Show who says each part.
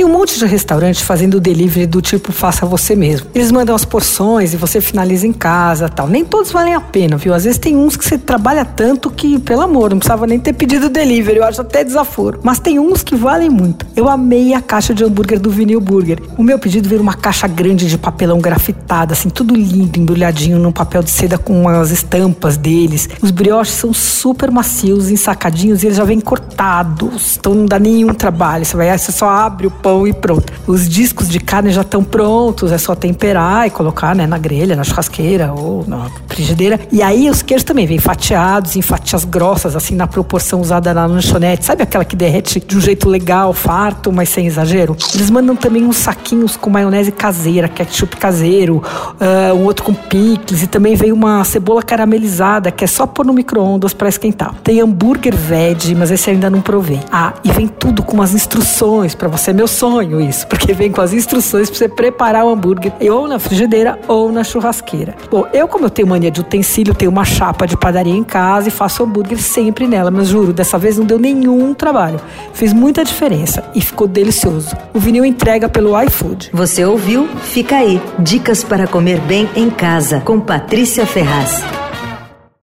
Speaker 1: Tem um monte de restaurante fazendo delivery do tipo faça você mesmo. Eles mandam as porções e você finaliza em casa tal. Nem todos valem a pena, viu? Às vezes tem uns que você trabalha tanto que, pelo amor, não precisava nem ter pedido delivery. Eu acho até desaforo. Mas tem uns que valem muito. Eu amei a caixa de hambúrguer do Vinil Burger. O meu pedido veio uma caixa grande de papelão grafitado, assim, tudo lindo, embrulhadinho num papel de seda com as estampas deles. Os brioches são super macios, ensacadinhos e eles já vêm cortados. Então não dá nenhum trabalho. Você vai, você só abre o pão e pronto. Os discos de carne já estão prontos, é só temperar e colocar né, na grelha, na churrasqueira ou na frigideira. E aí os queijos também vêm fatiados, em fatias grossas, assim, na proporção usada na lanchonete. Sabe aquela que derrete de um jeito legal, farto, mas sem exagero? Eles mandam também uns saquinhos com maionese caseira, ketchup caseiro, uh, um outro com picles e também veio uma cebola caramelizada que é só pôr no micro-ondas para esquentar. Tem hambúrguer veg, mas esse ainda não provei. Ah, e vem tudo com umas instruções para você. Meu sonho isso, porque vem com as instruções para você preparar o hambúrguer ou na frigideira ou na churrasqueira. Bom, eu como eu tenho mania de utensílio, tenho uma chapa de padaria em casa e faço hambúrguer sempre nela, mas juro, dessa vez não deu nenhum trabalho. Fez muita diferença e ficou delicioso. O vinil entrega pelo iFood.
Speaker 2: Você ouviu? Fica aí. Dicas para comer bem em casa com Patrícia Ferraz.